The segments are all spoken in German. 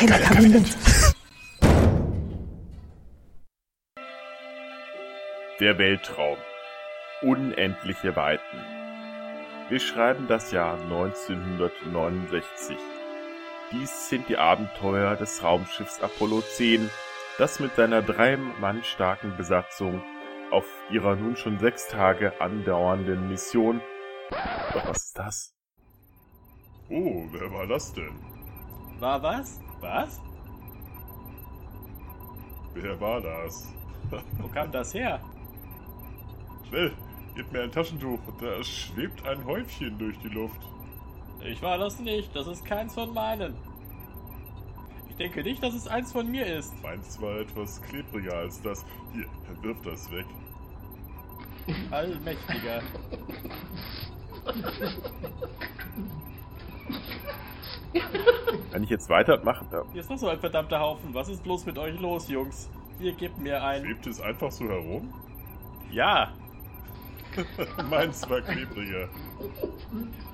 Das ist das geile, geile Kabinett. Der Weltraum. Unendliche Weiten. Wir schreiben das Jahr 1969. Dies sind die Abenteuer des Raumschiffs Apollo 10, das mit seiner drei Mann starken Besatzung auf ihrer nun schon sechs Tage andauernden Mission. Doch was ist das? Oh, wer war das denn? War was? Was? Wer war das? Wo kam das her? Schnell, gib mir ein Taschentuch. Da schwebt ein Häufchen durch die Luft. Ich war das nicht. Das ist keins von meinen. Ich denke nicht, dass es eins von mir ist. Meins war etwas klebriger als das. Hier, wirf das weg. Allmächtiger. Wenn ich jetzt weitermache, da. Hier ist noch so ein verdammter Haufen. Was ist bloß mit euch los, Jungs? Hier, gebt mir ein. Schwebt es einfach so herum? Ja. Meins war klebriger.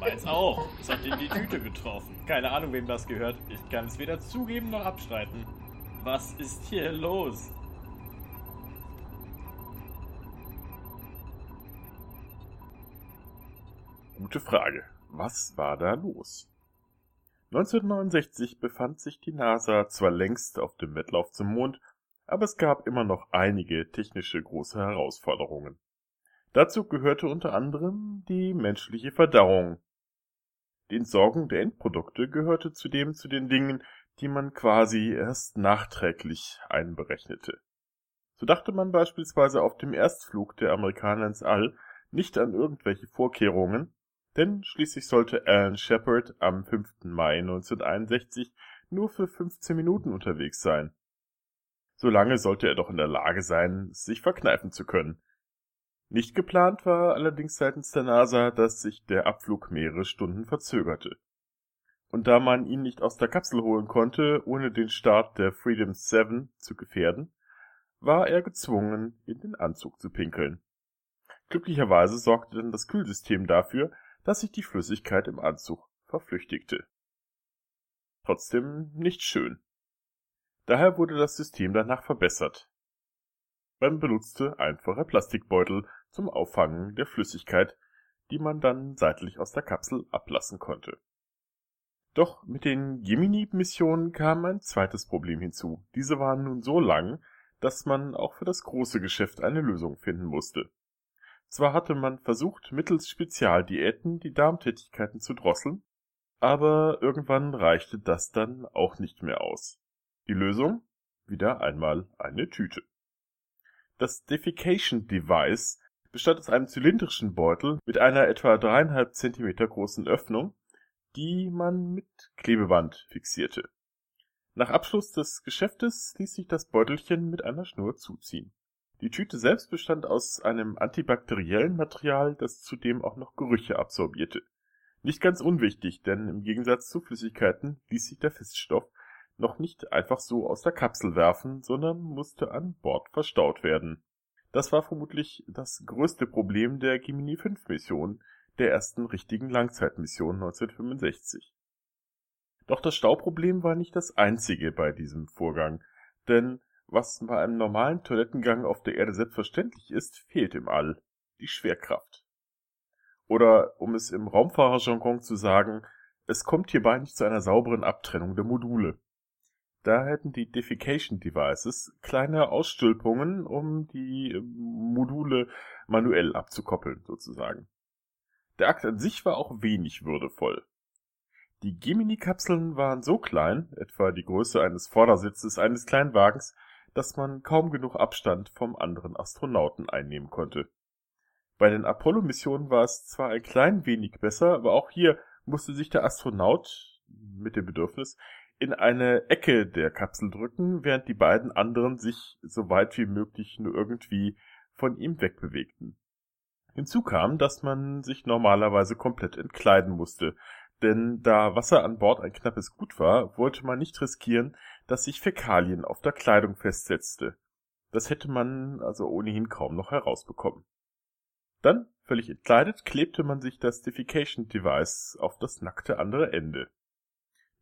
Meins auch. Es hat in die Tüte getroffen. Keine Ahnung, wem das gehört. Ich kann es weder zugeben noch abstreiten. Was ist hier los? Gute Frage. Was war da los? 1969 befand sich die NASA zwar längst auf dem Wettlauf zum Mond, aber es gab immer noch einige technische große Herausforderungen. Dazu gehörte unter anderem die menschliche Verdauung. Die Entsorgung der Endprodukte gehörte zudem zu den Dingen, die man quasi erst nachträglich einberechnete. So dachte man beispielsweise auf dem Erstflug der Amerikaner ins All nicht an irgendwelche Vorkehrungen, denn schließlich sollte Alan Shepard am 5. Mai 1961 nur für 15 Minuten unterwegs sein. So lange sollte er doch in der Lage sein, sich verkneifen zu können. Nicht geplant war allerdings seitens der NASA, dass sich der Abflug mehrere Stunden verzögerte. Und da man ihn nicht aus der Kapsel holen konnte, ohne den Start der Freedom 7 zu gefährden, war er gezwungen, in den Anzug zu pinkeln. Glücklicherweise sorgte dann das Kühlsystem dafür, dass sich die Flüssigkeit im Anzug verflüchtigte. Trotzdem nicht schön. Daher wurde das System danach verbessert. Man benutzte einfache Plastikbeutel zum Auffangen der Flüssigkeit, die man dann seitlich aus der Kapsel ablassen konnte. Doch mit den Gemini-Missionen kam ein zweites Problem hinzu. Diese waren nun so lang, dass man auch für das große Geschäft eine Lösung finden musste. Zwar hatte man versucht, mittels Spezialdiäten die Darmtätigkeiten zu drosseln, aber irgendwann reichte das dann auch nicht mehr aus. Die Lösung? Wieder einmal eine Tüte. Das Defecation Device bestand aus einem zylindrischen Beutel mit einer etwa dreieinhalb Zentimeter großen Öffnung, die man mit Klebeband fixierte. Nach Abschluss des Geschäftes ließ sich das Beutelchen mit einer Schnur zuziehen. Die Tüte selbst bestand aus einem antibakteriellen Material, das zudem auch noch Gerüche absorbierte. Nicht ganz unwichtig, denn im Gegensatz zu Flüssigkeiten ließ sich der Feststoff noch nicht einfach so aus der Kapsel werfen, sondern musste an Bord verstaut werden. Das war vermutlich das größte Problem der Gemini 5 Mission, der ersten richtigen Langzeitmission 1965. Doch das Stauproblem war nicht das einzige bei diesem Vorgang, denn was bei einem normalen Toilettengang auf der Erde selbstverständlich ist, fehlt im All die Schwerkraft. Oder um es im Raumfahrerjargon zu sagen, es kommt hierbei nicht zu einer sauberen Abtrennung der Module. Da hätten die Defecation Devices kleine Ausstülpungen, um die ähm, Module manuell abzukoppeln, sozusagen. Der Akt an sich war auch wenig würdevoll. Die Gemini-Kapseln waren so klein, etwa die Größe eines Vordersitzes eines Kleinwagens, dass man kaum genug Abstand vom anderen Astronauten einnehmen konnte. Bei den Apollo-Missionen war es zwar ein klein wenig besser, aber auch hier musste sich der Astronaut mit dem Bedürfnis in eine Ecke der Kapsel drücken, während die beiden anderen sich so weit wie möglich nur irgendwie von ihm wegbewegten. Hinzu kam, dass man sich normalerweise komplett entkleiden musste, denn da Wasser an Bord ein knappes Gut war, wollte man nicht riskieren, dass sich Fäkalien auf der Kleidung festsetzte. Das hätte man also ohnehin kaum noch herausbekommen. Dann, völlig entkleidet, klebte man sich das Defecation Device auf das nackte andere Ende.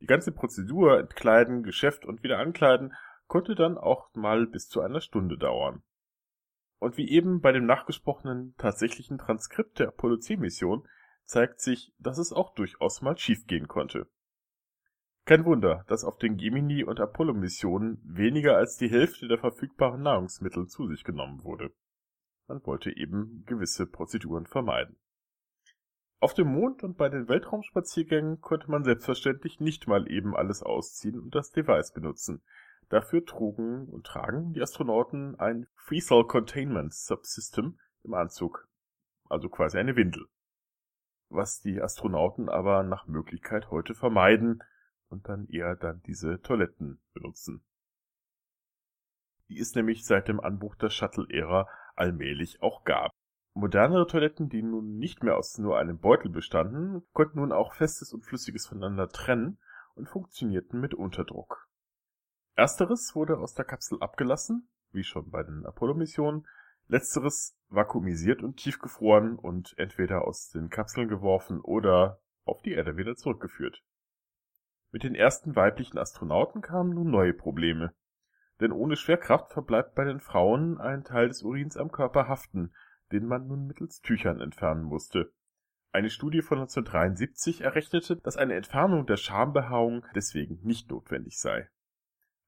Die ganze Prozedur, entkleiden, Geschäft und wieder ankleiden, konnte dann auch mal bis zu einer Stunde dauern. Und wie eben bei dem nachgesprochenen tatsächlichen Transkript der Apollo 10 Mission zeigt sich, dass es auch durchaus mal schiefgehen konnte. Kein Wunder, dass auf den Gemini- und Apollo-Missionen weniger als die Hälfte der verfügbaren Nahrungsmittel zu sich genommen wurde. Man wollte eben gewisse Prozeduren vermeiden. Auf dem Mond und bei den Weltraumspaziergängen konnte man selbstverständlich nicht mal eben alles ausziehen und das Device benutzen. Dafür trugen und tragen die Astronauten ein Freesol Containment Subsystem im Anzug, also quasi eine Windel. Was die Astronauten aber nach Möglichkeit heute vermeiden, und dann eher dann diese Toiletten benutzen. Die es nämlich seit dem Anbruch der Shuttle-Ära allmählich auch gab. Modernere Toiletten, die nun nicht mehr aus nur einem Beutel bestanden, konnten nun auch Festes und Flüssiges voneinander trennen und funktionierten mit Unterdruck. Ersteres wurde aus der Kapsel abgelassen, wie schon bei den Apollo-Missionen, letzteres vakuumisiert und tiefgefroren und entweder aus den Kapseln geworfen oder auf die Erde wieder zurückgeführt. Mit den ersten weiblichen Astronauten kamen nun neue Probleme. Denn ohne Schwerkraft verbleibt bei den Frauen ein Teil des Urins am Körper haften, den man nun mittels Tüchern entfernen musste. Eine Studie von 1973 errechnete, dass eine Entfernung der Schambehaarung deswegen nicht notwendig sei.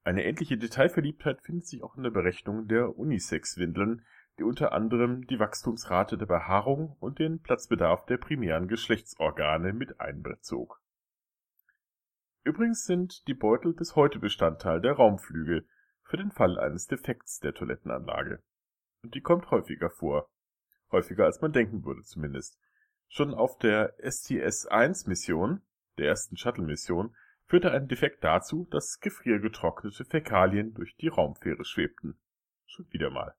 Eine ähnliche Detailverliebtheit findet sich auch in der Berechnung der Unisex-Windeln, die unter anderem die Wachstumsrate der Behaarung und den Platzbedarf der primären Geschlechtsorgane mit einbezog Übrigens sind die Beutel bis heute Bestandteil der Raumflüge für den Fall eines Defekts der Toilettenanlage. Und die kommt häufiger vor. Häufiger als man denken würde zumindest. Schon auf der STS-1-Mission, der ersten Shuttle-Mission, führte ein Defekt dazu, dass gefriergetrocknete Fäkalien durch die Raumfähre schwebten. Schon wieder mal.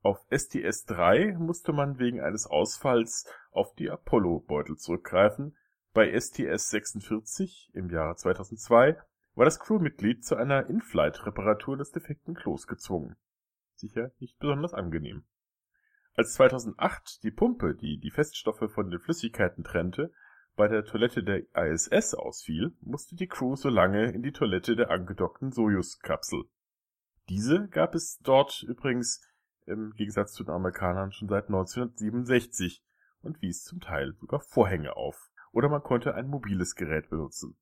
Auf STS-3 musste man wegen eines Ausfalls auf die Apollo-Beutel zurückgreifen, bei STS-46 im Jahre 2002 war das Crewmitglied zu einer In-Flight-Reparatur des defekten Klos gezwungen. Sicher nicht besonders angenehm. Als 2008 die Pumpe, die die Feststoffe von den Flüssigkeiten trennte, bei der Toilette der ISS ausfiel, musste die Crew so lange in die Toilette der angedockten Sojus-Kapsel. Diese gab es dort übrigens im Gegensatz zu den Amerikanern schon seit 1967 und wies zum Teil sogar Vorhänge auf oder man konnte ein mobiles Gerät benutzen.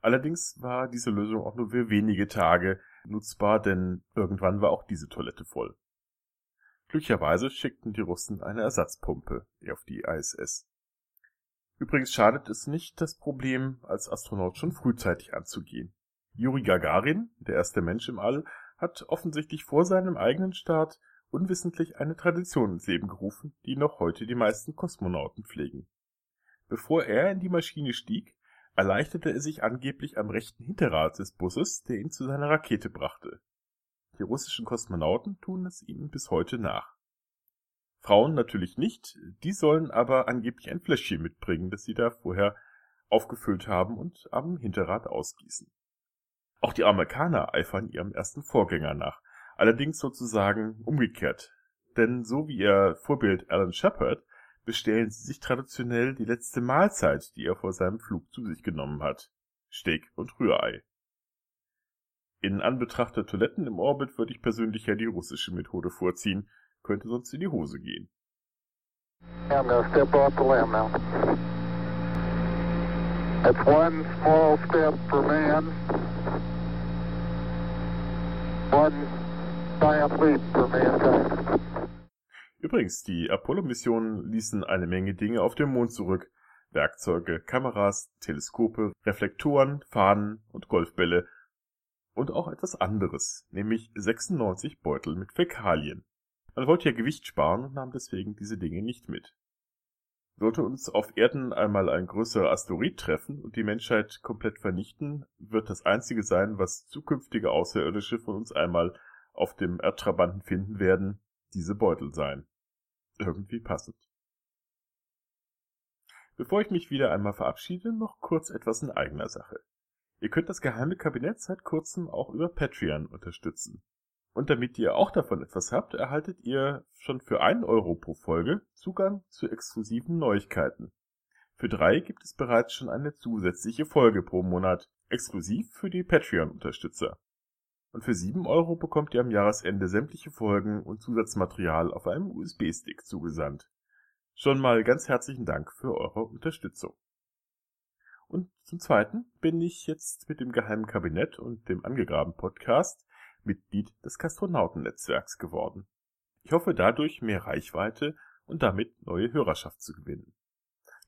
Allerdings war diese Lösung auch nur für wenige Tage nutzbar, denn irgendwann war auch diese Toilette voll. Glücklicherweise schickten die Russen eine Ersatzpumpe auf die ISS. Übrigens schadet es nicht, das Problem als Astronaut schon frühzeitig anzugehen. Juri Gagarin, der erste Mensch im All, hat offensichtlich vor seinem eigenen Start unwissentlich eine Tradition ins Leben gerufen, die noch heute die meisten Kosmonauten pflegen. Bevor er in die Maschine stieg, erleichterte er sich angeblich am rechten Hinterrad des Busses, der ihn zu seiner Rakete brachte. Die russischen Kosmonauten tun es ihm bis heute nach. Frauen natürlich nicht, die sollen aber angeblich ein Fläschchen mitbringen, das sie da vorher aufgefüllt haben und am Hinterrad ausgießen. Auch die Amerikaner eifern ihrem ersten Vorgänger nach, allerdings sozusagen umgekehrt. Denn so wie ihr Vorbild Alan Shepard bestellen sie sich traditionell die letzte Mahlzeit, die er vor seinem Flug zu sich genommen hat. Steak und Rührei. In Anbetracht der Toiletten im Orbit würde ich persönlich ja die russische Methode vorziehen, könnte sonst in die Hose gehen. I'm gonna step off the limb now. That's one small step for man, one giant leap for mankind. Übrigens, die Apollo-Missionen ließen eine Menge Dinge auf dem Mond zurück. Werkzeuge, Kameras, Teleskope, Reflektoren, Fahnen und Golfbälle. Und auch etwas anderes, nämlich 96 Beutel mit Fäkalien. Man wollte ja Gewicht sparen und nahm deswegen diese Dinge nicht mit. Sollte uns auf Erden einmal ein größerer Asteroid treffen und die Menschheit komplett vernichten, wird das einzige sein, was zukünftige Außerirdische von uns einmal auf dem Erdtrabanten finden werden, diese Beutel sein irgendwie passend. Bevor ich mich wieder einmal verabschiede, noch kurz etwas in eigener Sache. Ihr könnt das geheime Kabinett seit kurzem auch über Patreon unterstützen. Und damit ihr auch davon etwas habt, erhaltet ihr schon für einen Euro pro Folge Zugang zu exklusiven Neuigkeiten. Für drei gibt es bereits schon eine zusätzliche Folge pro Monat. exklusiv für die Patreon-Unterstützer. Und für 7 Euro bekommt ihr am Jahresende sämtliche Folgen und Zusatzmaterial auf einem USB-Stick zugesandt. Schon mal ganz herzlichen Dank für eure Unterstützung. Und zum Zweiten bin ich jetzt mit dem Geheimen Kabinett und dem Angegraben Podcast Mitglied des Kastronautennetzwerks geworden. Ich hoffe dadurch mehr Reichweite und damit neue Hörerschaft zu gewinnen.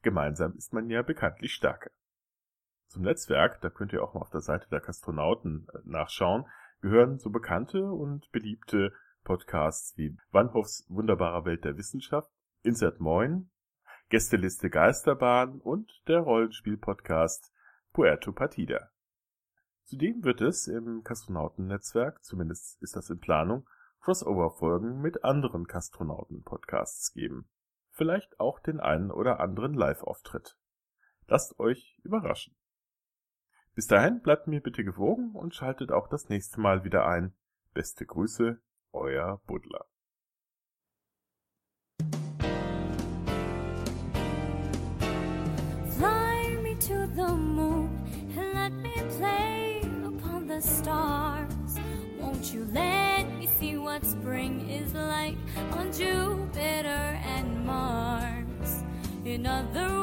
Gemeinsam ist man ja bekanntlich stärker. Zum Netzwerk, da könnt ihr auch mal auf der Seite der Kastronauten äh, nachschauen, gehören so bekannte und beliebte Podcasts wie Wannhoffs wunderbarer Welt der Wissenschaft, Insert Moin, Gästeliste Geisterbahn und der Rollenspiel-Podcast Puerto Partida. Zudem wird es im Kastronauten-Netzwerk, zumindest ist das in Planung, Crossover-Folgen mit anderen Kastronauten-Podcasts geben. Vielleicht auch den einen oder anderen Live-Auftritt. Lasst euch überraschen. Bis dahin bleibt mir bitte gewogen und schaltet auch das nächste Mal wieder ein. Beste Grüße, euer Buddler. Fly me to the moon and let me play upon the stars. Won't you let me see what spring is like on Jupiter and Mars? In other